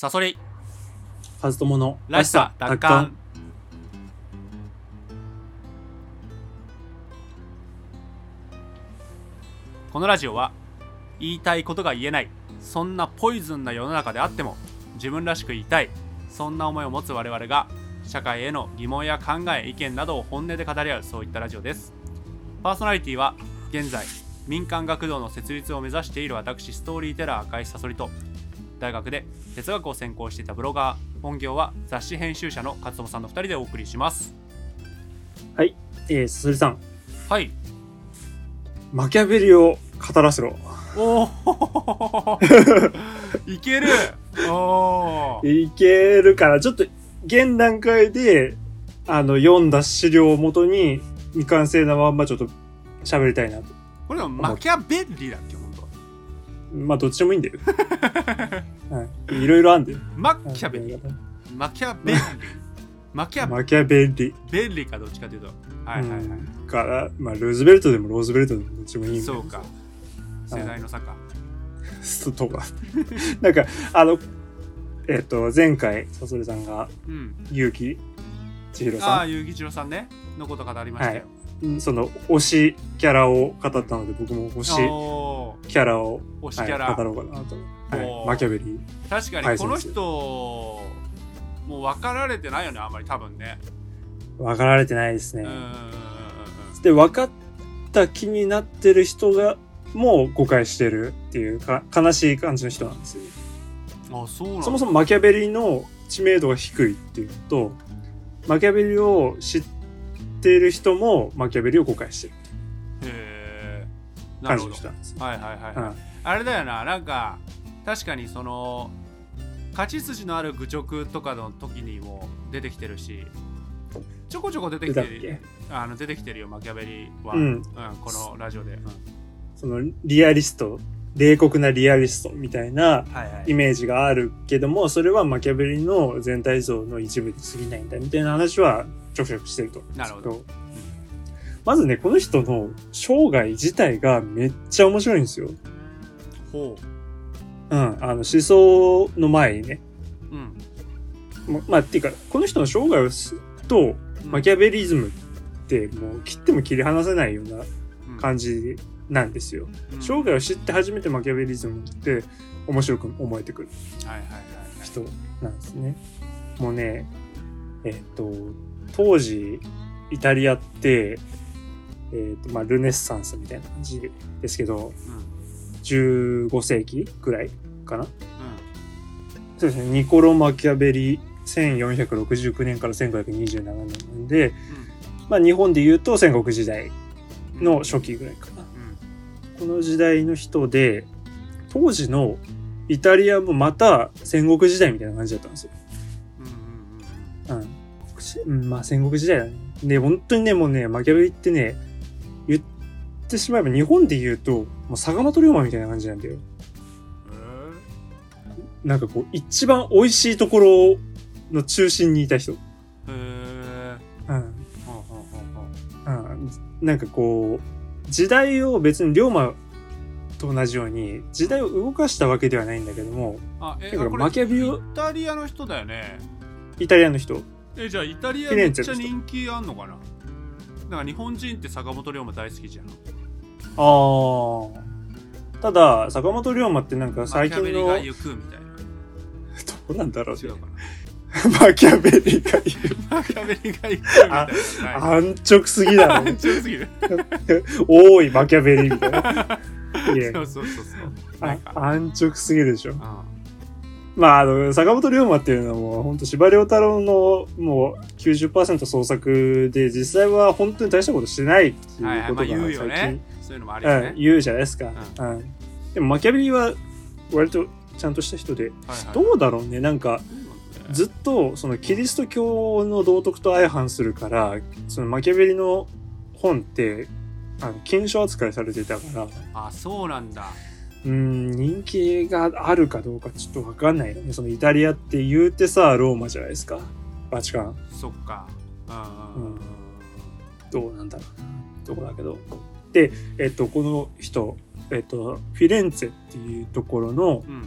サソリ。カズトモのらしさ奪還このラジオは言いたいことが言えないそんなポイズンな世の中であっても自分らしく言いたいそんな思いを持つ我々が社会への疑問や考え意見などを本音で語り合うそういったラジオです。パーソナリティは現在民間学童の設立を目指している私ストーリーテラー赤石サソリと大学で哲学を専攻していたブロガー本業は雑誌編集者の勝友さんの2人でお送りします。はい、えー、すすりさん、はい。マキャベリを語らせろ。おお いける。おー。いけるから、ちょっと、現段階で、あの、読んだ資料をもとに、未完成なまんまちょっと喋りたいなと。これでもマキャベリーだっけ？まあ、どっちでもいいんだよ。はい。いろいろあんだよ。マキャベリーマキャベリーマキャマキャベリベリーかどっちかというと。はいはいはい、から、まあ、ルーズベルトでもローズベルトでもどっちでもいいそうか。世代の差か。スとか。なんか、あの、えっ、と、前回、さそりさんが、うん。結城千尋あさあ結城一郎さんね。のこと語りましたよ、ん、その、推しキャラを語ったので、僕も推しキャラを、推しキャラ、はい、語ろうかなと。はい、マキャベリー。確かはいにこの人、もう分かられてないよねあんまり多分ね。分かられてないですね。で、分かった気になってる人が、もう誤解してるっていうか、悲しい感じの人なんですよ。うんあそうなんだ。そもそもマキャベリの知名度が低いっていうのと、マキャベリを知っている人もマキャベリを誤解してる感じるほどの人なんですよ。はいはいはい、うん。あれだよななんか確かにその勝ち筋のある愚直とかの時にも出てきてるしちょこちょこ出てきてるあの出てきてるよマキャベリは、うん。このラジオで、うん。そのリアリスト、冷酷なリアリストみたいなはいはい。イメージがあるけども、それはマキャベリの全体像の一部に過ぎないんだみたいな話はちょくちょくしてると思うんですけなるほまずね、この人の生涯自体がめっちゃ面白いんですよ。ほうん。あの、思想の前にね。ううんま、まあ、っていうか、この人の生涯をすと、マキャベリズムってもう切っても切り離せないような感じなんですよ。うん生涯を知って初めてマキャベリズムって面白く思えてくる人なんですね。もうね、えっ、と、当時、イタリアって、えっ、と、まあ、ルネッサンスみたいな感じですけど、うん15世紀ぐらいかな？うそうですね。ニコロ・マキャベリ、1469年から1527年なんで、まあ、日本で言うと戦国時代んの初期ぐらいかな。うんこの時代の人で、当時のイタリアもまた戦国時代みたいな感じだったんですよ。うんまあ戦国時代だね。で、本当にね、もうね、マキャベリってね、言ってしまえば日本で言うと、もう坂本龍馬みたいな感じなんだよ。なんかこう、一番美味しいところの中心にいた人。へえうん。なんかこう、時代を別に龍馬と同じように、時代を動かしたわけではないんだけども、あえだからマキャビをイタリアの人だよねイタリアの人。えじゃあイタリアめっちゃ人気あんのかな？なんか日本人って坂本龍馬大好きじゃんああ。ただ、坂本龍馬ってなんか最近の、マキャベリが行くみたいな。どうなんだろううかな。マキャベリが言う。マキャベリが行くみたいな。はい。安直すぎだろ。強すぎる。多いマキャベリみたいな。いや。そうそうそうそう。なあんか。安直すぎるでしょ。あまあ、あの、坂本龍馬っていうのはもう、本当司馬遼太郎のもう90%創作で、実際は本当に大したことしてないってはいはい。まあいうことが言うよね。最近、そういうのもあるよね。うん、言うじゃないですか。ううん。でもマキャベリは割とちゃんとした人で、はいはい。どうだろうね、なんか、ずっとそのキリスト教の道徳と相反するからそのマキャベリの本ってあの禁書扱いされてたから。あそうなんだ。うん人気があるかどうかちょっと分かんないよね。そのイタリアって言うてさローマじゃないですか。バチカン。そっか。うんうんうんどうなんだろうな。とこだけどでえっとこの人えっとフィレンツェっていうところのうん。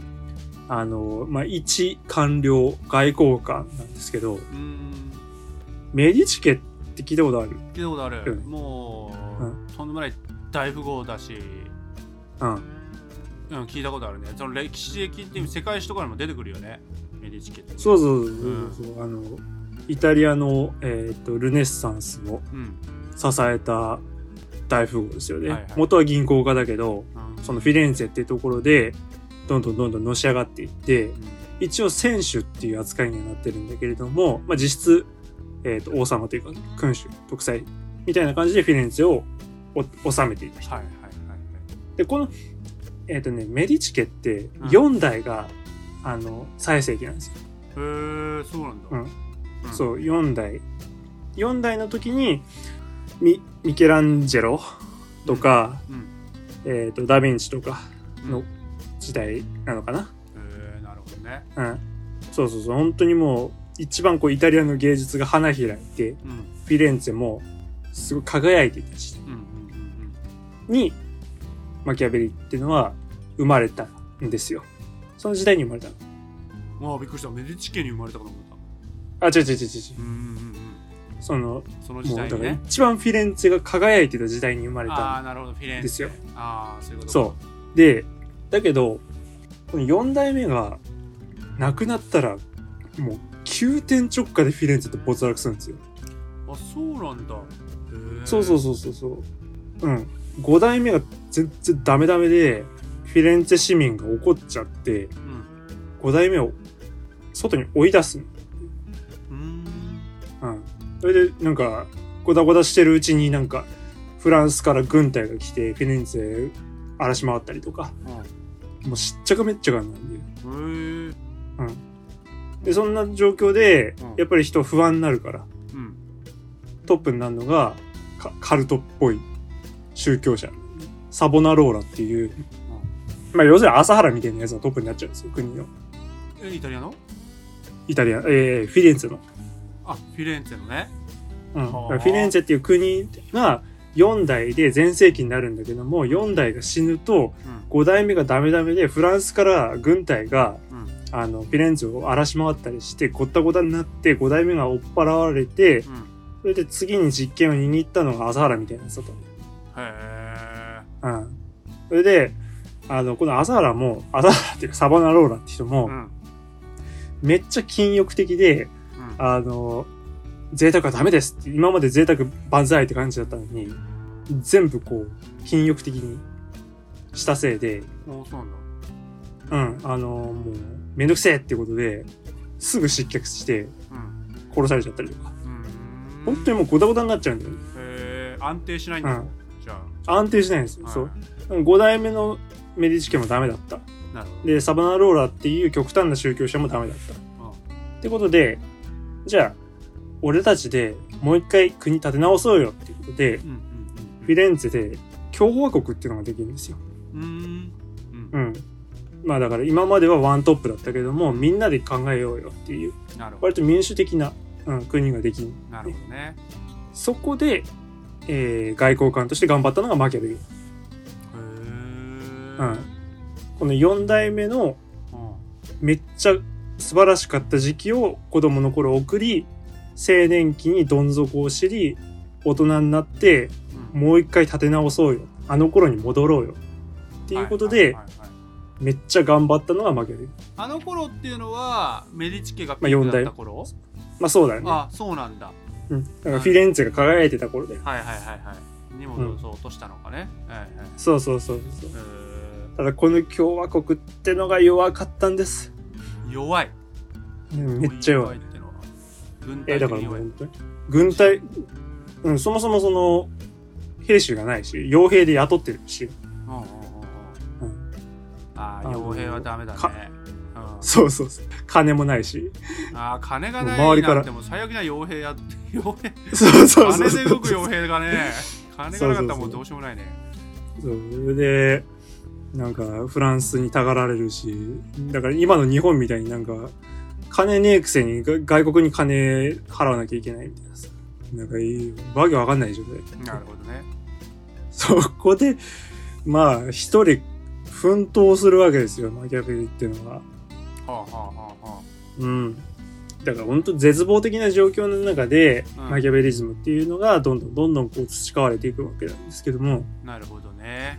ああの、まあ、一官僚外交官なんですけど、うーん。メディチ家って聞いたことある？聞いたことある、うん。もう、うん。とんでもない大富豪だし、うん。うん、聞いたことあるね。その歴史的って世界史とかにも出てくるよね。メディチ家って。そうそうそうそうそう、あの、イタリアの、えっ、と、ルネッサンスをうん。支えた大富豪ですよね。はいはい元は銀行家だけど、うんそのフィレンツェっていうところで、どんどんどんどんのし上がっていって、うん一応選手っていう扱いにはなってるんだけれども、まあ、実質、えっ、と、王様というか、君主、独裁みたいな感じでフィレンツェをお治めていた人。はいはいはいで、この、えっ、とね、メディチ家ってうん4代が、あの、最盛期なんですよ。はいへえそうなんだ、うんんそう、4代。4代の時に、ミ、ミケランジェロとか、うんえっ、と、ダヴィンチとかうんの時代なのかな？へえなるほどねうん。そうそうそう、本当にもう、一番こう、イタリアの芸術が花開いて、うんフィレンツェも、すごい輝いていた時代うんうんに、マキアベリっていうのは生まれたんですよ。その時代に生まれたの。うんうんああびっくりしたメディチ家に生まれたかと思ったあ、違う違う違う違う。うんうんうんうんその、そのもうだから時代にね一番フィレンツェが輝いてた時代に生まれあたあなるほどフィレンツェですよああそういうことかそう。で、だけど、この4代目が亡くなったら、もう急転直下でフィレンツェって没落するんですよ。あそうなんだそうそうそうそうそう。うん。5代目が全然ダメダメで、フィレンツェ市民が怒っちゃって、うん5代目を外に追い出すの。うーんうん。それで、なんか、ゴダゴダしてるうちになんか、フランスから軍隊が来て、フィレンツェ荒らし回ったりとか、もうしっちゃかめっちゃかなんで。うんへえで、そんな状況でうん、やっぱり人不安になるから、うんトップになるのが、カカルトっぽい宗教者。サボナローラっていう、まあ要するに朝原みたいなやつがトップになっちゃうんですよ、国の。えイタリアの？イタリア、えー、フィレンツェの。あフィレンツェのね。うん。フィレンツェっていう国が4代で全盛期になるんだけども、4代が死ぬと、うん。5代目がダメダメで、フランスから軍隊が、うん。あの、フィレンツェを荒らし回ったりして、ごったごたになって、5代目が追っ払われて、うん。それで次に実権を握ったのが朝原みたいなやつだったのへえ。うん。それで、あの、この朝原も、朝原っていうかサバナローラって人もう、ん。めっちゃ禁欲的で、うんあの、贅沢はダメですって、今まで贅沢万歳って感じだったのに、全部こう、禁欲的にしたせいで、おそうなんだうん、あの、もう、めんどくせえってことで、すぐ失脚してうん殺されちゃったりとか。うん本当にもうゴタゴタになっちゃうんだよね。へえ安定しないんだうんじゃ安定しないんですよ。あそう。5代目のメディチ家もダメだった。なるほどで、サバナローラっていう極端な宗教者もダメだった。ってことで、じゃあ、俺たちでもう一回国立て直そうよっていうことで、うんうんフィレンツェで共和国っていうのができるんですよ。うんうん。まあだから今まではワントップだったけども、みんなで考えようよっていう、割と民主的な、うん、国ができる。どなるほどねそこで、えー外交官として頑張ったのがマキャベリ。へえうん。この4代目のめっちゃ素晴らしかった時期を子供の頃送り、青年期にどん底を知り、大人になって、うんもう一回立て直そうよ。あの頃に戻ろうよ。っていうことで、はいはいはいはいめっちゃ頑張ったのがマキャベリ。あの頃っていうのはメディチ家がピまあークだった頃、まあそうだよね。あそうなんだうん。だからフィレンツェが輝いてた頃で。はいはいはいはいに戻そうとしたのかね、はいはいそうそうそうそう。えただこの共和国ってのが弱かったんです。ー弱いうんめっちゃ弱い。ってのは軍えーだから隊的に弱いもう本当に。軍隊、うん、そもそもその、兵士がないし、傭兵で雇ってるし。うんうんうんう。ああ傭兵はダメだねかうんそうそうそう。金もないし。ああ金がない周りからなんてもう最悪な傭兵や 傭兵そうそうそうそう。金で動く傭兵がね金がなかったらもうどうしようもないねそうそれで、なんか、フランスにたがられるし、だから今の日本みたいになんか、金ねえくせにが外国に金払わなきゃいけないみたいなさ。なんかいい、わけわかんない状態。なるほどねそこで、まあ、一人奮闘するわけですよ、マキャベリっていうのは。はあはあはあはうん。だから本当絶望的な状況の中で、うんマキャベリズムっていうのがどんどんどんどんこう培われていくわけなんですけども、あなるほどね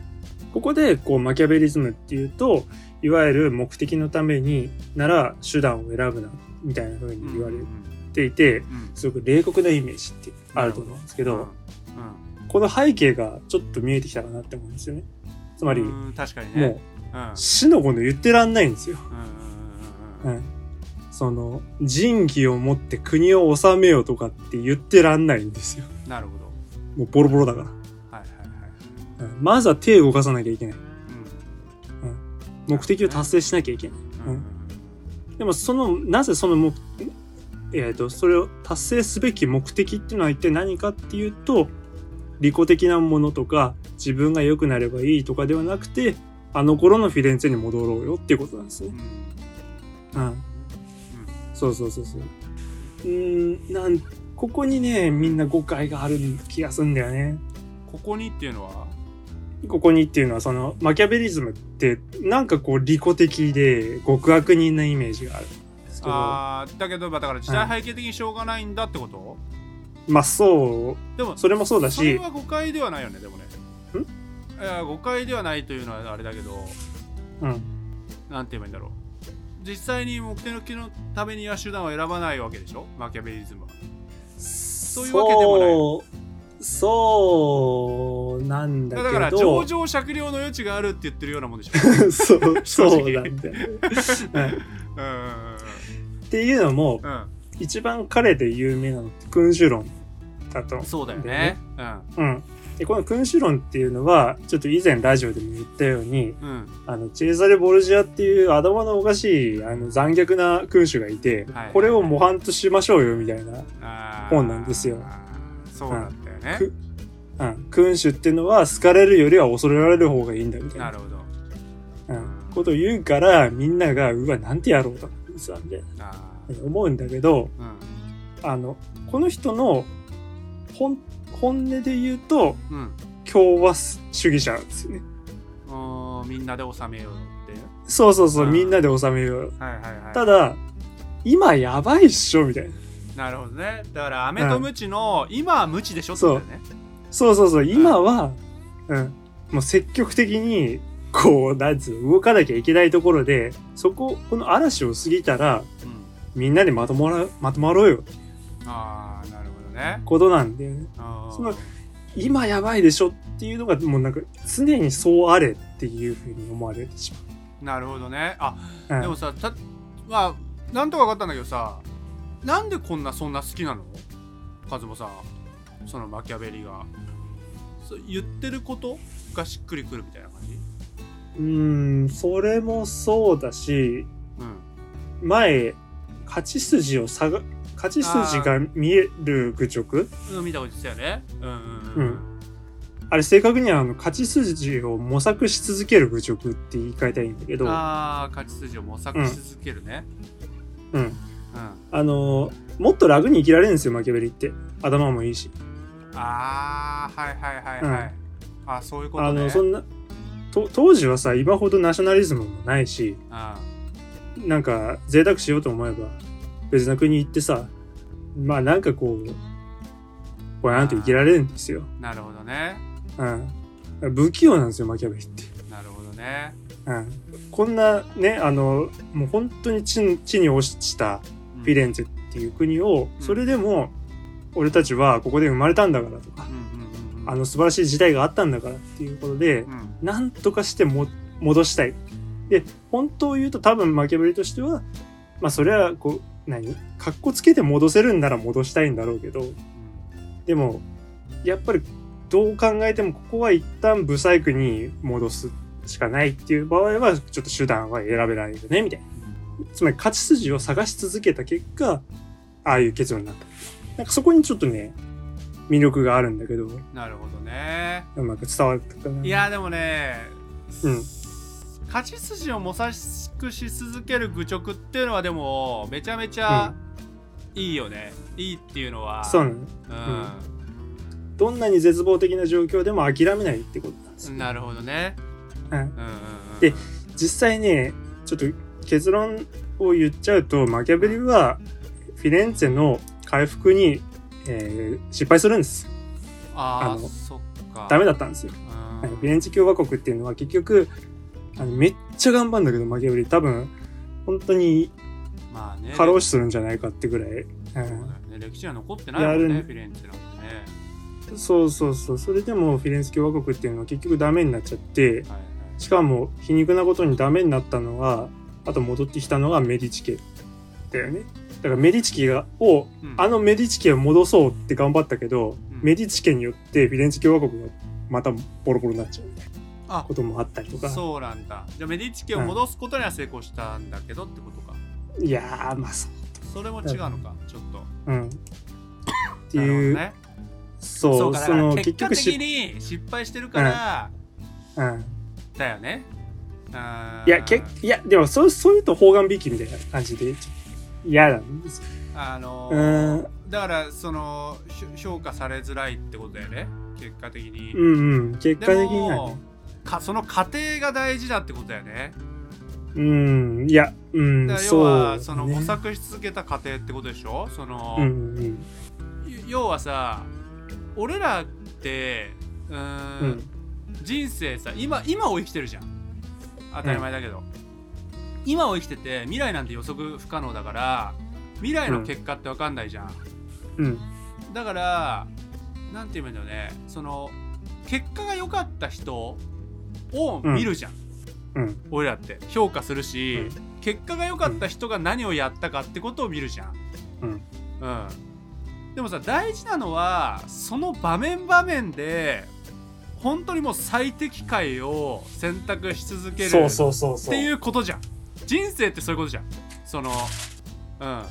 ここでこうマキャベリズムっていうと、いわゆる目的のためになら手段を選ぶな、みたいな風に言われうんていて、うんすごく冷酷なイメージってあると思うんですけど、うんこの背景がちょっと見えてきたかなって思うんですよね。つまり、もう死の子の言ってらんないんですよ。その、仁義を持って国を治めようとかって言ってらんないんですよ。なるほどもうボロボロだから。まずは手を動かさなきゃいけない。うん目的を達成しなきゃいけない。うんうんでもその、なぜその目、えっ、と、それを達成すべき目的っていうのは一体何かっていうと、利己的なものとか、自分が良くなればいいとかではなくて、あの頃のフィレンツェに戻ろうよっていうことなんですね。うんうん。そうそうそうそう。うーん、なん、ここにね、みんな誤解がある気がするんだよね。ここにっていうのはここにっていうのは、その、マキャベリズムって、なんかこう、利己的で、極悪人なイメージがあるんですけど、あーだけどまあだから時代背景的にしょうがないんだってこと？まあそう、でもそれもそうだし、それは誤解ではないよねでもね。いや誤解ではないというのはあれだけどうん。なんて言えばいいんだろう。実際に目的のためには手段を選ばないわけでしょ？マキャベリズムは。そういうわけでもないそう、なんだけど。だから上場酌量の余地があるって言ってるようなもんでしょ。そう、そうなんだよね。うん。うんうんっていうのも、うん。一番彼で有名なのって君主論だと。うん。そうだよね。うん。で、この君主論っていうのは、ちょっと以前ラジオでも言ったように、うん。うんあの、チェーザレ・ボルジアっていう頭のおかしい、あの、残虐な君主がいて、はいこれを模範としましょうよ、みたいな。本なんですよ。そうなんだ。よねくうん。君主っていうのは、好かれるよりは恐れられる方がいいんだ、みたいな。なるほどうん。ことを言うから、みんなが、うわ、なんてやろうと、さ、みたいな。あ思うんだけど、ーうんあの、この人の、本、本音で言うと、うん共和主義者なんですよね。うーんみんなで収めようってそうそうそう、うんみんなで収めようよ。はいはいはいただ、今やばいっしょみたいな。なるほどね。だから飴とムチの、今はムチでしょ？ってことだよね。そうそうそう、今は、うん、もう積極的に、こう、なんつうの、動かなきゃいけないところで、そこ、この嵐を過ぎたら、うん。みんなでまとまら、まとまろうよ。ああなるほどね。ことなんで、あー。その今やばいでしょっていうのが、もうなんか、常にそうあれっていうふうに思われてしなるほどね。あまう。でもさたまあなんとか分かったんだけどさなんでこんなそんな好きなの？カズモさん。そのマキャベリが。そう言ってることがしっくりくるみたいな感じ？うん、それもそうだし、うん。前、勝ち筋を探、勝ち筋が見える愚直？うん見たこと言ってたよね。うんうんううん。んあれ正確にはあの勝ち筋を模索し続ける愚直って言い換えたいんだけど、ああ勝ち筋を模索し続けるね。うん。うん、あの、もっと楽に生きられるんですよ、マキャベリって。頭もいいし。ああはいはいはいはい、あそういうことねあの、そんな、と当時はさ、今ほどナショナリズムもないし、うんなんか贅沢しようと思えば、別な国行ってさ、まあなんかこう、ぼやんと生きられるんですよ。なるほどねうん。不器用なんですよ、マキャベリって。なるほどね、うん。こんなね、あの、もう本当に地に地に落ちたうんフィレンツェっていう国を、うん。それでも、俺たちはここで生まれたんだからとかあの素晴らしい時代があったんだからっていうことでう、ん。なんとかしても戻したい。で、本当を言うと多分マキャベリとしては、まあそれはこう、何？かっこつけて戻せるんなら戻したいんだろうけど、でも、やっぱりどう考えてもここは一旦ブサイクに戻すしかないっていう場合は、ちょっと手段は選べないよね、みたいな。つまり勝ち筋を探し続けた結果、ああいう結論になった。なんかそこにちょっとね、魅力があるんだけど、うなるほどね。まく伝わったかな。いやでもね、うん。勝ち筋を模索し続ける愚直っていうのはでもめちゃめちゃいいよね、いいっていうのは。そうなの。うん。どんなに絶望的な状況でも諦めないってことなんですよ。なるほどね、うんうんうんうん、で実際ね、ちょっと結論を言っちゃうと、マキャベリはフィレンツェの回復に、えー失敗するんです。あのそっかダメだったんですよ。うんフィレンツェ共和国っていうのは結局、あのめっちゃ頑張るんだけど、マキャベリ多分、本当にまあね過労死するんじゃないかってぐらい。歴史は残ってないもんねフィレンツェなんてねそうそうそう。それでもフィレンツェ共和国っていうのは結局ダメになっちゃって、はいはいしかも皮肉なことにダメになったのは、あと戻ってきたのがメディチ家だよね。だからメディチ家がを、うんあのメディチ家を戻そうって頑張ったけど、うんメディチ家によってフィレンツェ共和国がまたボロボロになっちゃうみたいなあこともあったりとか。そうなんだじゃあメディチ家を戻すことには成功したんだけどってことか、いやー、まあそう。それも違うのかちょっとうん。っていう、どねそう、かだからその結失敗してるから、うん。だよねいや、けいや、でもそう、そういうと方眼引きみたいな感じで、嫌なんですよ。あのうーんだからそのひ評価されづらいってことだよね結果的に、うんうん。結果で的には。かその過程が大事だってことだよねうん、いや、うん、要はそのね模索し続けた過程ってことでしょ？その、うんうん要はさ俺らって。うん。人生さ今今を生きてるじゃん当たり前だけど、今を生きてて未来なんて予測不可能だから未来の結果って分かんないじゃん、うん。だからなんて言うんだよね。その結果が良かった人を見るじゃん、うん。俺らって。評価するし、うん。結果が良かった人が何をやったかってことを見るじゃん。うん。うん。でもさ大事なのはその場面場面で本当にもう最適解を選択し続けるそうそうそうそう。っていうことじゃん。人生ってそういうことじゃん。そのうん。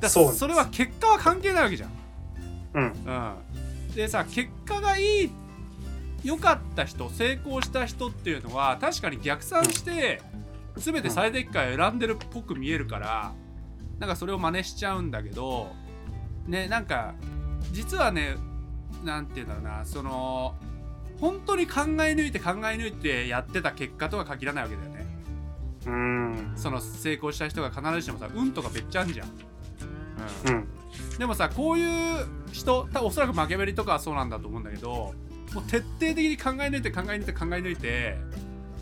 だそうそれは結果は関係ないわけじゃん。うん。うん。でさ結果がいい良かった人成功した人っていうのは確かに逆算して全て最適解を選んでるっぽく見えるからなんかそれを真似しちゃうんだけどねなんか実はねなんて言うんだろうなその本当に考え抜いて考え抜いてやってた結果とは限らないわけだよねうん。その成功した人が必ずしもさ運とかめっちゃあんじゃん、うんうん。でもさこういう人たおそらくマキャベリとかはそうなんだと思うんだけどもう徹底的に考え抜いて考え抜いて考え抜いて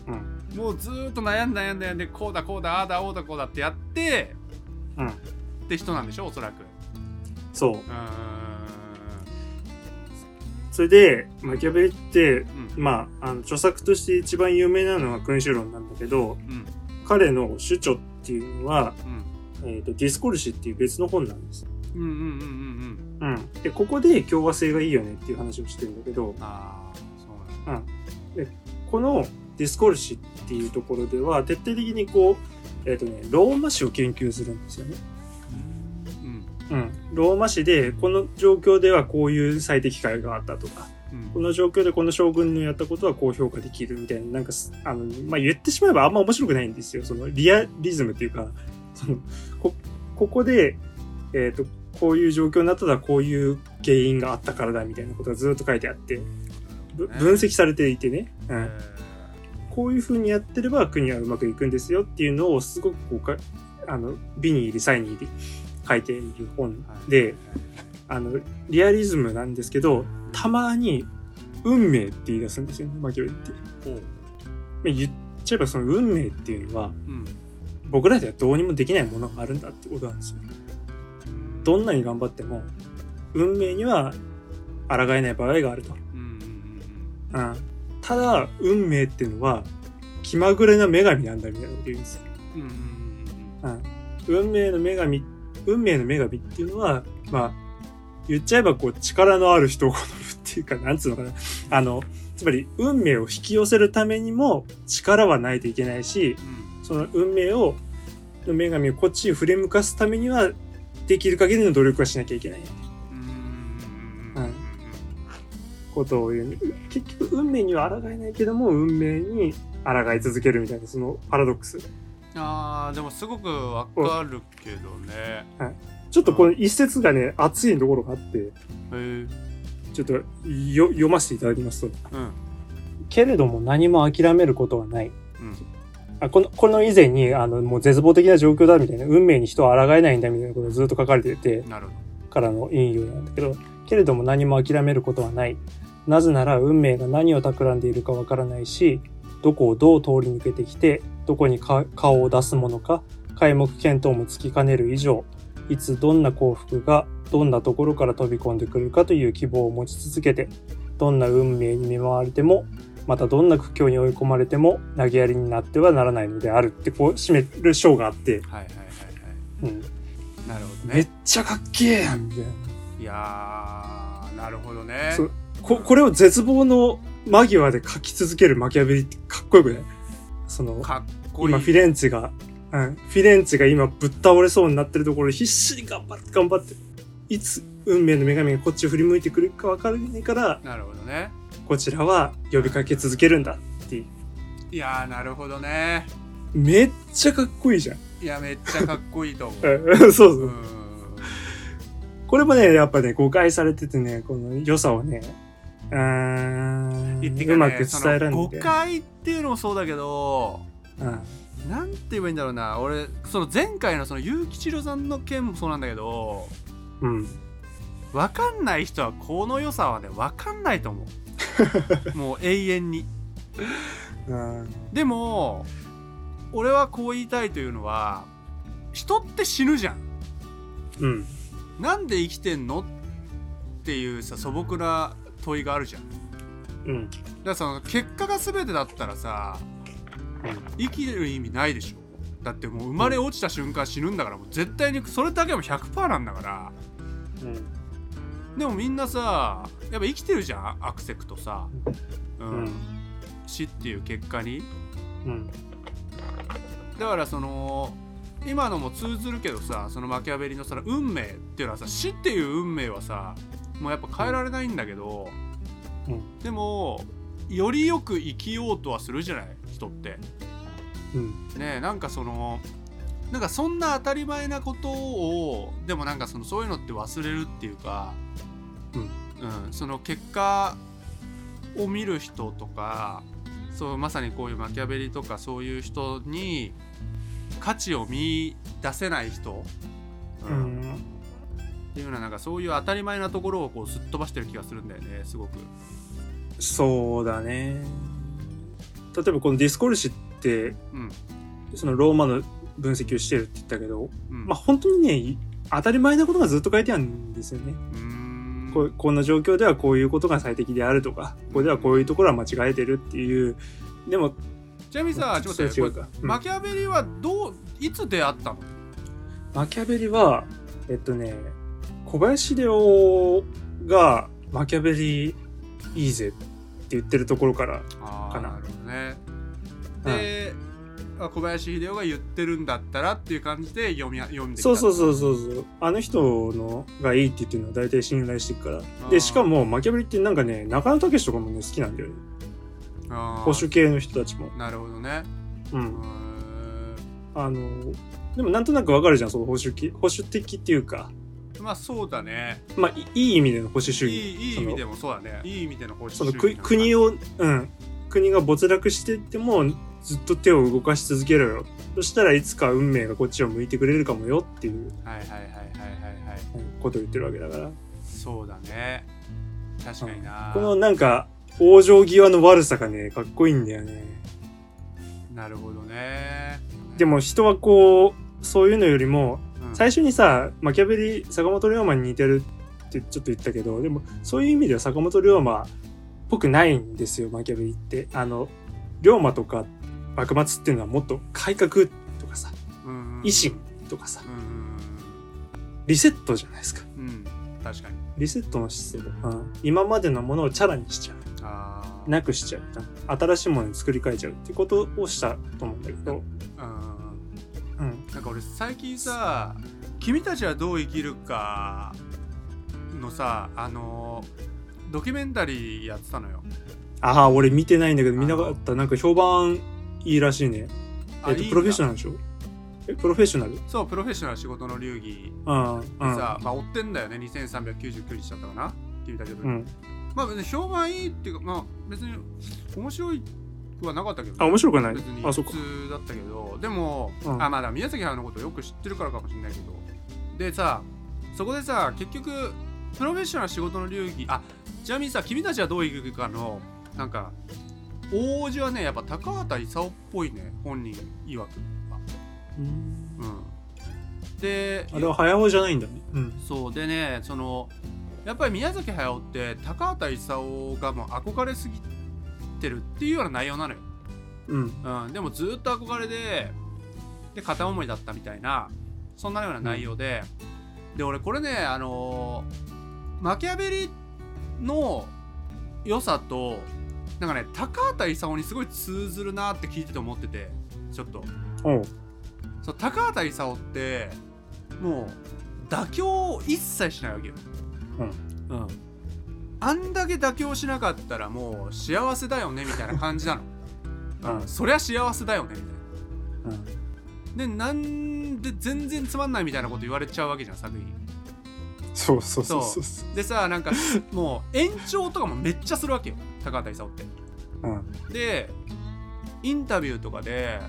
うん。もうずーっと悩んだ悩んだ悩んでこうだこうだああだああだこうだってやってうん。って人なんでしょおそらくそう。うーんそれで、マキャベリって、うんまあ、あの、著作として一番有名なのは君主論なんだけど、うん彼の主張っていうのは、うんえっ、と、ディスコルシっていう別の本なんです。うんうんうんうんうんうん。で、ここで共和制がいいよねっていう話をしてるんだけど、ああそうなんだこのディスコルシっていうところでは、徹底的にこう、えっ、とね、ローマ史を研究するんですよね。うんうん。ローマ史で、この状況ではこういう最適解があったとか、うんこの状況でこの将軍のやったことはこう評価できるみたいな、なんかす、あの、まあ、言ってしまえばあんま面白くないんですよ。そのリアリズムっていうか、その、こ、ここで、えっ、と、こういう状況になったらこういう原因があったからだみたいなことがずっと書いてあって、ぶ分析されていてね、うん。えーこういう風にやってれば国はうまくいくんですよっていうのをすごくこうか、あの、美に入り、サイに入り書いている本で、あの、リアリズムなんですけど、たまに運命って言い出すんですよね、マキャベリって。言っちゃえばその運命っていうのは、うん僕らではどうにもできないものがあるんだってことなんですよ。どんなに頑張っても、運命には抗えない場合があると。うんうんうんうん。ただ、運命っていうのは、気まぐれな女神なんだみたいなこと言うんですよ。運命の女神、運命の女神っていうのは、まあ、言っちゃえばこう力のある人を好むっていうか、なんつうのかな。あの、つまり運命を引き寄せるためにも力はないといけないし、うんその運命を、の女神をこっちに振り向かすためには、できる限りの努力はしなきゃいけないはいことを言う。結局運命には抗えないけども、運命に抗い続けるみたいな、そのパラドックス。あーでもすごくわかるけどねちょっとこの一節がね、熱いところがあって、ちょっとよ読ませていただきますと。うんけれども何も諦めることはない。うんあこの、この以前に、あの、もう絶望的な状況だみたいな、運命に人は抗えないんだみたいなことをずっと書かれてて、なるほからの引用なんだけど、けれども何も諦めることはない。なぜなら運命が何を企んでいるかわからないし、どこをどう通り抜けてきて、どこにか顔を出すものか、皆目見当もつきかねる以上、いつどんな幸福がどんなところから飛び込んでくるかという希望を持ち続けて、どんな運命に見舞われても、またどんな苦境に追い込まれても投げやりになってはならないのであるってこう締める章があって、どはいはいはいはい。うん、なるほどめっねちゃかっけえやんみたいな。いやーなるほどね。ここれを絶望の間際で書き続けるマキャベリってかっこよくない？そのかっこいい今フィレンツェが、うん、フィレンツェが今ぶっ倒れそうになってるところ必死に頑張って頑張って。いつ運命の女神がこっちを振り向いてくるか分からないからなるほどね。こちらは呼びかけ続けるんだっていう。いやーなるほどね。めっちゃかっこいいじゃん。いやめっちゃかっこいいと思う。うん。そうそう。う、ん。これもねやっぱね誤解されててねこの良さをねうーんねうまく伝えられその誤解っていうのもそうだけどうん。なんて言えばいいんだろうな。俺その前回のその結城さんの件もそうなんだけどうん。分かんない人はこの良さはね分かんないと思う。もう永遠に。うん。でも俺はこう言いたいというのは人って死ぬじゃん。うん。なんで生きてんのっていうさ素朴な問いがあるじゃん。だかうんらその結果が全てだったらさ生きる意味ないでしょ。だってもう生まれ落ちた瞬間死ぬんだからもう絶対にそれだけはもう100%なんだから。うん。でもみんなさやっぱ生きてるじゃんアクセクとさ、うん。うん。死っていう結果に。うん。だからその今のも通ずるけどさそのマキャベリのその運命っていうのはさ死っていう運命はさもうやっぱ変えられないんだけど、うん。でもよりよく生きようとはするじゃない人って。うん。ねえなんかそのなんかそんな当たり前なことをでもなんかそのそういうのって忘れるっていうか、うん。うん、その結果を見る人とかそうまさにこういうマキャベリとかそういう人に価値を見出せない人、ううん。んっていうのはなんかそういう当たり前なところをこうすっ飛ばしてる気がするんだよねすごく。そうだね例えばこのディスコルシってうん。そのローマの分析をしてるって言ったけど、うん。まあ本当にね当たり前なことがずっと書いてあるんですよね、こうこんな状況ではこういうことが最適であるとかここではこういうところは間違えてるっていうでもちなみにさちょっと違うか。うん。マキャベリはどういつ出会ったの？マキャベリはえっとね小林秀夫がマキャベリいいぜって言ってるところからあかな。なるほどね。で、あ小林秀夫が言ってるんだったらっていう感じで読み読んでそうそうそうそうそう。あの人のがいいって言ってるのは大体信頼してるから。ー。でしかもマキャベリってなんかね中野武とかもね好きなんだよね。保守系の人たちも。なるほどね。ううんあのでもなんとなくわかるじゃんその保守系保守的っていうかまあそうだね。まあいいい意味での保守主い義いいい意味でもそうだね。いい意味での保守その主義く国をうん国が没落していってもずっと手を動かし続けろよそしたらいつか運命がこっちを向いてくれるかもよっていうはいはいはいはいはいはい。ことを言ってるわけだからそうだね。確かにな。このなんか往生際の悪さがねかっこいいんだよねなるほどね。でも人はこうそういうのよりもうん、最初にさマキャベリ坂本龍馬に似てるってちょっと言ったけどでもそういう意味では坂本龍馬っぽくないんですよマキャベリって。あの龍馬とか幕末っていうのはもっと改革とかさうん維新とかさうんリセットじゃないですか。うん。うん確かに。リセットの姿勢で、うん、今までのものをチャラにしちゃう。なくしちゃう。新しいものに作り変えちゃうっていうことをしたと思うんだけど、うんうん、なんか俺最近さ「君たちはどう生きるか」のさあのドキュメンタリーやってたのよ。ああ俺見てないんだけど見なかった。なんか評判いいらしいね。えっとプロフェッショナルでしょ？えプロフェッショナル？そうプロフェッショナル仕事の流儀。うんうん。でさ、まあ追ってんだよね。2399日だったかな？君たちはどううん。まあ別に評判いいっていうかまあ別に面白いくはなかったけど、あ、面白くない？別に。普通だったけど。でも、うん。あまあ宮崎駿のことをよく知ってるからかもしれないけど。でさそこでさ結局プロフェッショナル仕事の流儀あちなみにさ君たちはどういうかのなんか大叔父はねやっぱ高畑勲っぽいね本人曰くは。うん。うん。であれは早尾じゃないんだね。うん。そう。でねそのやっぱり宮崎駿って高畑勲がもう憧れすぎてるっていうような内容なのよ。うん。うん、でもずっと憧れでで片思いだったみたいなそんなような内容で、で俺これねあのーマキャベリの良さとなんかね高畑勲にすごい通ずるなって聞いてて思っててちょっと。そう高畑勲ってもう妥協を一切しないわけよ。うん、あんだけ妥協しなかったらもう幸せだよねみたいな感じなの うん。そりゃ幸せだよねみたいなうん。でなんで全然つまんないみたいなこと言われちゃうわけじゃん作品そうそうそうそう。でさなんかもう延長とかもめっちゃするわけよ高畑勲ってうん。でインタビューとかで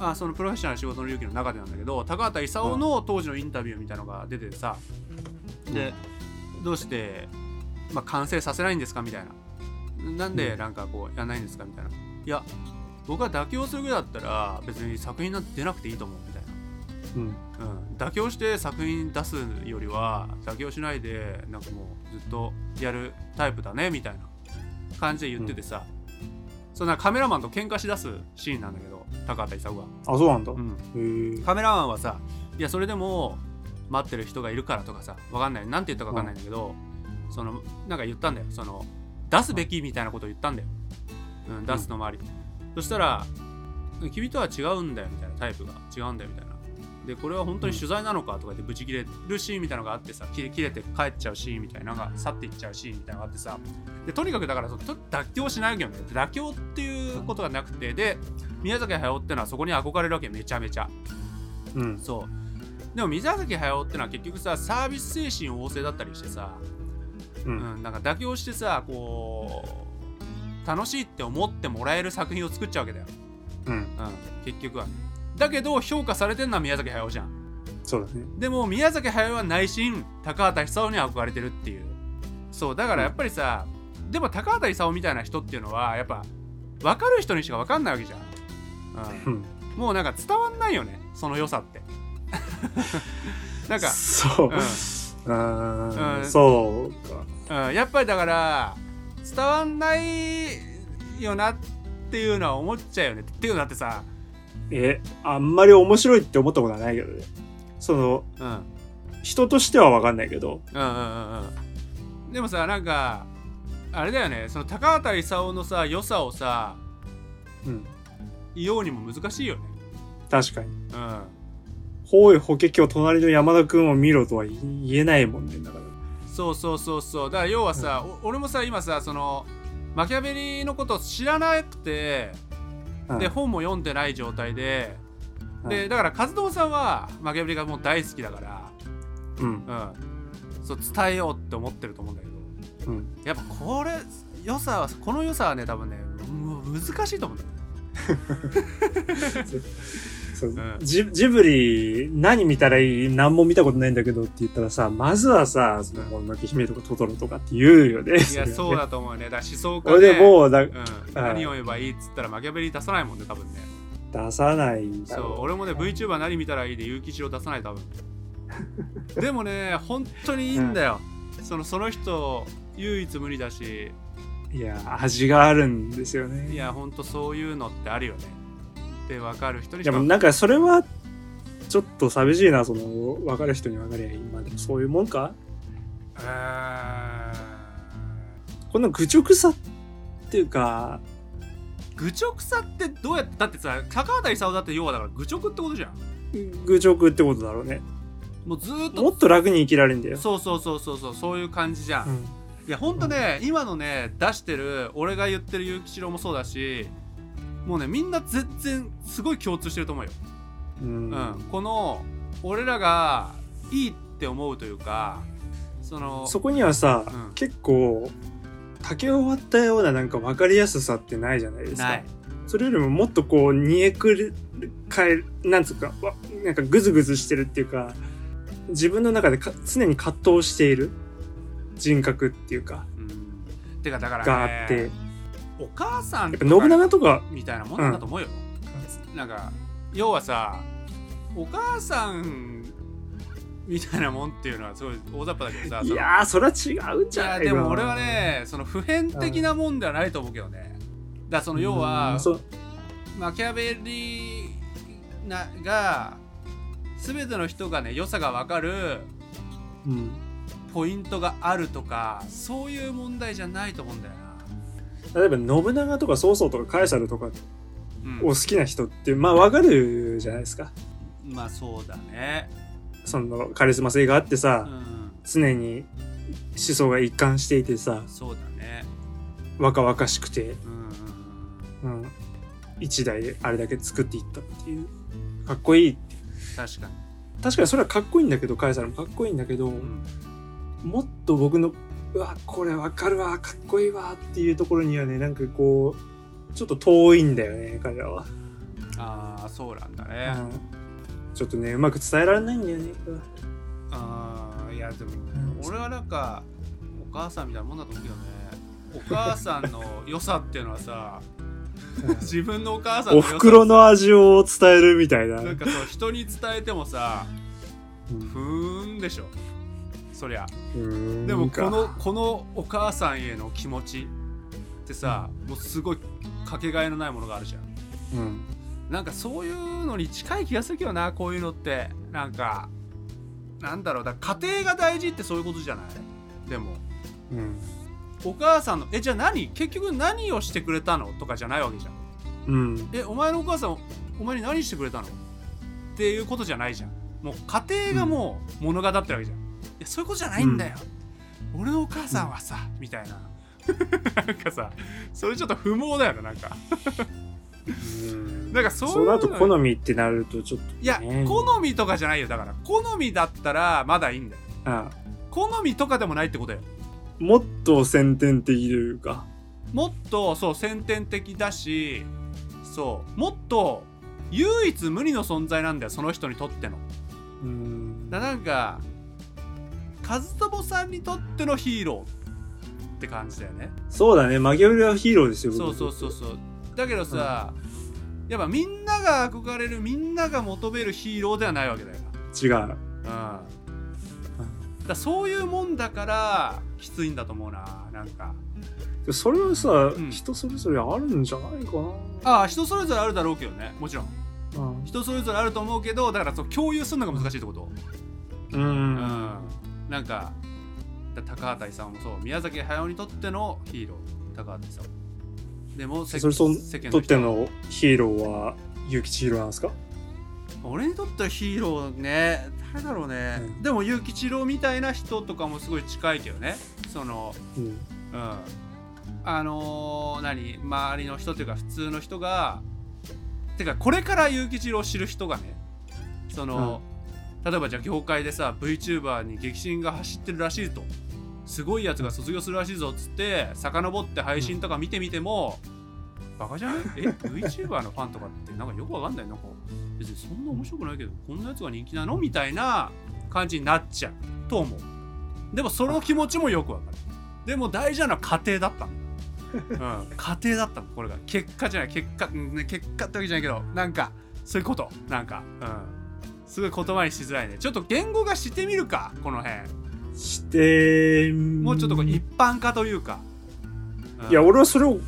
あそのプロフェッショナル仕事の勇気の中でなんだけど高畑勲の当時のインタビューみたいのが出ててさでどうして、まあ、完成させないんですか？みたいな。なんでなんかこうやんないんですか？みたいな。いや僕は妥協するぐらいだったら別に作品なんて出なくていいと思うみたいな。うん。うん、妥協して作品出すよりは妥協しないでなんかもうずっとやるタイプだねみたいな。感じで言っててさ、そんなカメラマンと喧嘩しだすシーンなんだけど高畑勲が、あ、そうなんだ。うん。カメラマンはさいやそれでも待ってる人がいるからとかさわかんない。なんて言ったかわかんないんだけど、そのなんか言ったんだよ。その出すべきみたいなことを言ったんだよ、うん、出すのもあり、そしたら君とは違うんだよみたいなタイプが。違うんだよみたいな。でこれは本当に取材なのかとか言ってブチ切れるシーンみたいなのがあってさ切れ切れて帰っちゃうシーンみたいなのが去っていっちゃうシーンみたいなのがあってさ。でとにかくだからそのと妥協しないわけよ。ね妥協っていうことがなくてで宮崎駿ってのはそこに憧れるわけめちゃめちゃ。うん。そう。でも宮崎駿ってのは結局さサービス精神旺盛だったりしてさ、う。うん。ん、なんか妥協してさこう楽しいって思ってもらえる作品を作っちゃうわけだよ、うん。うん、結局は。ねだけど評価されてんのは宮崎駿じゃん。そうだね。でも宮崎駿は内心高畑勲に憧れてるっていう。そうだからやっぱりさ、でも高畑勲みたいな人っていうのはやっぱ分かる人にしか分かんないわけじゃん、うん。うん、もうなんか伝わんないよね。その良さって。なんかそう。ううんうん。そうか。うん、やっぱりだから伝わんないよなっていうのは思っちゃうよねっていうのだってさ、え、あんまり面白いって思ったことはないけどね。その、うん、うん人としては分かんないけど。うんうんうんでもさなんかあれだよねその高畑勲のさ良さをさうん。言おうにも難しいよね確かに。うん方位法華経隣の山田くんを見ろとは言えないもんね。だから。そうそうそうそう。だから要はさ、お俺もさ今さそのマキャベリのこと知らなくて、うん。で本も読んでない状態で、うん。でだから和道さんはマキャベリがもう大好きだからうん。うん、そう伝えようって思ってると思うんだけどうん。やっぱこれ良さはこの良さはね多分ねもう難しいと思うんだよ そううん。ジジブリ何見たらいい何も見たことないんだけどって言ったらさまずはさ「そのもののけ姫」とか「トトロ」とかって言うよね。いやそうだと思うね。だ思想家俺でもうだうん、何を言えばいいっつったらマキャベリ出さないもんね多分ね。出さないそうろ俺もね VTuber 何見たらいいで結城一郎出さない多分 でもね本当にいいんだよ、そのその人唯一無二だし。う。いや味があるんですよね。いや本当そういうのってあるよねで分かる人にしでかもなんかそれはちょっと寂しいなその分かる人に分かりゃいいまあでもそういうもんか？あこの愚直さっていうかー愚直さってどうやってだってさ高畑勲だって要はだから愚直ってことじゃん。愚直ってことだろうね。もうずーっともっと楽に生きられるんだよ。そうそうそうそうそうそういう感じじゃん、うん。いやほんとね、今のね出してる俺が言ってる結城一郎もそうだしもうねみんな全然すごい共通してると思うよ、うん。うん。この俺らがいいって思うというかそのそこにはさ、うん。結構書き終わったようななんか分かりやすさってないじゃないですか。それよりももっとこう煮えくり返るなんつうかわなんかグズグズしてるっていうか自分の中でか常に葛藤している人格っていうかうん。てかだから、ね、があってお母さん信長とか。みたいなもんだと思うよ、なんか要はさお母さんみたいなもんっていうのはすごい大雑把だけどさいやーそれは違うじゃないやでも俺はねその普遍的なもんではないと思うけどね。だからその要うはマキャベリなが全ての人がね良さが分かるうん。ポイントがあるとかそういう問題じゃないと思うんだよな、例えば信長とか曹操とかカエサルとかをうん。好きな人ってまあわかるじゃないですか。まあそうだね。そのカリスマ性があってうさ、ん。常に思想が一貫していてさそうだね。若々しくて、うんうんうん。うん、一台であれだけ作っていったっていう。かっこいい確かに、確かにそれはかっこいいんだけどカエサルもかっこいいんだけど、うん。もっと僕のうわこれわかるわかっこいいわっていうところにはねなんかこうちょっと遠いんだよね彼らは、ああそうなんだね、うん、ちょっとねうまく伝えられないんだよねああいやでも、ん。俺はなんかお母さんみたいなもんだと思うけどね。お母さんの良さっていうのはさ 自分のお母さんのお袋の味を伝えるみたいな。なんかそう人に伝えてもさうん。ふーんでしょそりゃ。でもか。このこのお母さんへの気持ちってさもうすごいかけがえのないものがあるじゃん。うん。なんかそういうのに近い気がするけどなこういうのって。なんかなんだろう。だ家庭が大事ってそういうことじゃない？でも。うん。お母さんのえじゃあ何？結局何をしてくれたの？とかじゃないわけじゃん。うん。えお前のお母さんお前に何してくれたの？っていうことじゃないじゃん。もう家庭がもう物語ってるわけじゃん、いやそういうことじゃないんだよ、俺のお母さんはさ、みたいな。なんかさそれちょっと不毛だよななんか。うん。なんかそういうその後の好みってなるとちょっといやね好みとかじゃないよ。だから好みだったらまだいいんだよ。あ好みとかでもないってことよ。もっと先天的というか。もっとそう先天的だしそう。もっと唯一無二の存在なんだよその人にとっての。うん。だなんか和友さんにとってのヒーローって感じだよね。そうだね。マギはヒーローですよそうそうそうそう。だけどさ、やっぱみんなが憧れるみんなが求めるヒーローではないわけだよ。違う。なうん。だそういうもんだからきついんだと思うななんか。それはさ、ん。人それぞれあるんじゃないかな。ああ人それぞれあるだろうけどね。もちろん。うん。人それぞれあると思うけどだからそう共有するのが難しいってこと？うん。うんなんかだ高畑勲もそう宮崎駿にとってのヒーロー高畑勲。でも世それと世間とって人のヒーローは結城千尋なんですか？俺にとってはヒーローね誰だろうね、うん。でも結城一郎みたいな人とかもすごい近いけどね。そのうん。うん。あのー何？周りの人っていうか普通の人がてかこれから結城一郎を知る人がねその、例えばじゃあ業界でさ VTuber に激震が走ってるらしいと。すごいやつが卒業するらしいぞっつって遡って配信とか見てみても、バカじゃないえ？VTuber のファンとかってなんかよくわかんない？なんか別にそんな面白くないけどこんなやつが人気なの？みたいな感じになっちゃう。と思う。でもその気持ちもよくわかる。でも大事なのは家庭だったの。うん、家庭だったのこれが。結果じゃない。結果、結果ってわけじゃないけどなんかそういうこと。なんかうん。すごい言葉にしづらいね。ちょっと言語化してみるかこの辺。してもうちょっとこう一般化というか、うん。いや俺はそれを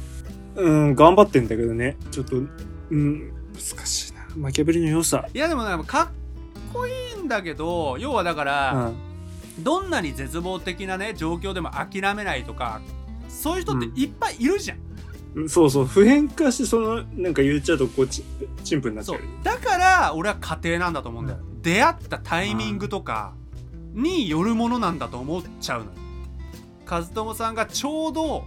うん頑張ってんだけどね。ちょっとうん難しいな。マキャベリの良さ。いやでもねかっこいいんだけど要はだから、どんなに絶望的なね状況でも諦めないとかそういう人っていっぱいいるじゃん、うんそうそう普遍化してそのなんか言っちゃうとこうち陳腐になっちゃうだから俺は家庭なんだと思うんだよ、出会ったタイミングとかによるものなんだと思っちゃうのよ。和友さんがちょうど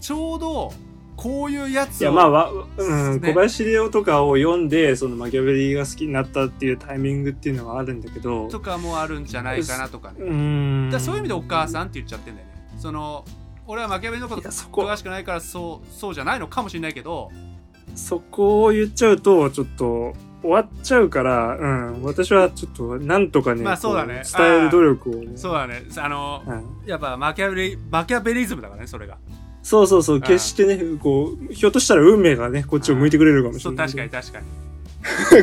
ちょうどこういうやつをいやまあわ、うんね。小林レオとかを読んでそのマキャベリが好きになったっていうタイミングっていうのはあるんだけど。とかもあるんじゃないかなとかね。うん。だそういう意味でお母さんって言っちゃってんだよね。その俺はマキャベリのこ。と詳しくないからそうそうじゃないのかもしれないけど。そこを言っちゃうと、ちょっと、終わっちゃうから、うん、私はちょっと、なんとかね、まあそうだね。こ伝える努力をね。そうだね。あのうん。やっぱマキャベリマキャベリズムだからねそれが。そうそうそう、決してね、こう、ひょっとしたら運命がね、こっちを向いてくれるかもしれない。確かに確かに。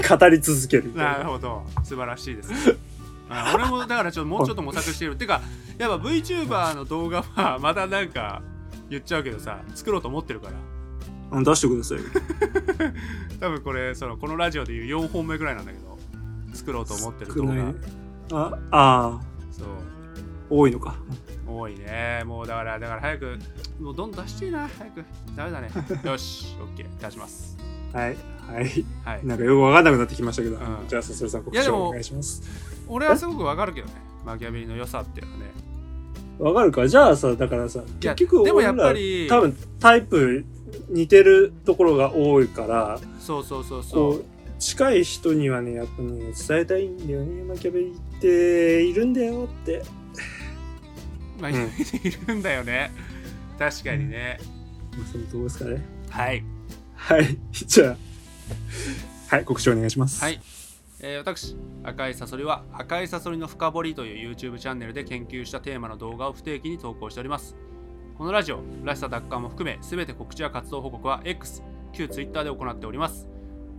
語り続ける。な。るほど。素晴らしいですあ俺もだからちょっともうちょっと模索してる。てかやっぱ VTuber の動画は まだなんか言っちゃうけどさ作ろうと思ってるから。うん出してくださいよ。多分これそのこのラジオでいう4本目ぐらいなんだけど作ろうと思ってる動画。あ、あそう。ー、多いのか。多いね。もうだからだから早くもうどんどん出していいな。早く。ダメだね。よし。OK 出します。はい。はい。はい。なんかよくわかんなくなってきましたけど、うん。じゃあ、さそれさん、告知をお願いします。俺はすごくわかるけどねマキャベリの良さっていうのはねわかるか？じゃあさ、だからさ、結局でもやっぱ俺りら多分タイプ似てるところが多いから、そうそうそうこそうう、近い人にはね、やっぱね、伝えたいんだよね、マキャベリっているんだよって。まあ、うんいるんだよね確かにね、そのどうですかね。はいはい。じゃあ、はい、告知お願いします。はい。えー私赤いサソリは赤いサソリの深掘りという YouTube チャンネルで研究したテーマの動画を不定期に投稿しております。このラジオらしさ奪還も含め全て告知や活動報告は X 旧 Twitter で行っております。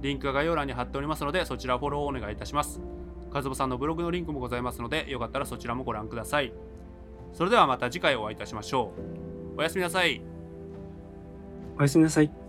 リンクは概要欄に貼っておりますのでそちらフォローをお願いいたします。カズボさんのブログのリンクもございますのでよかったらそちらもご覧ください。それではまた次回お会いいたしましょう。おやすみなさい。おやすみなさい。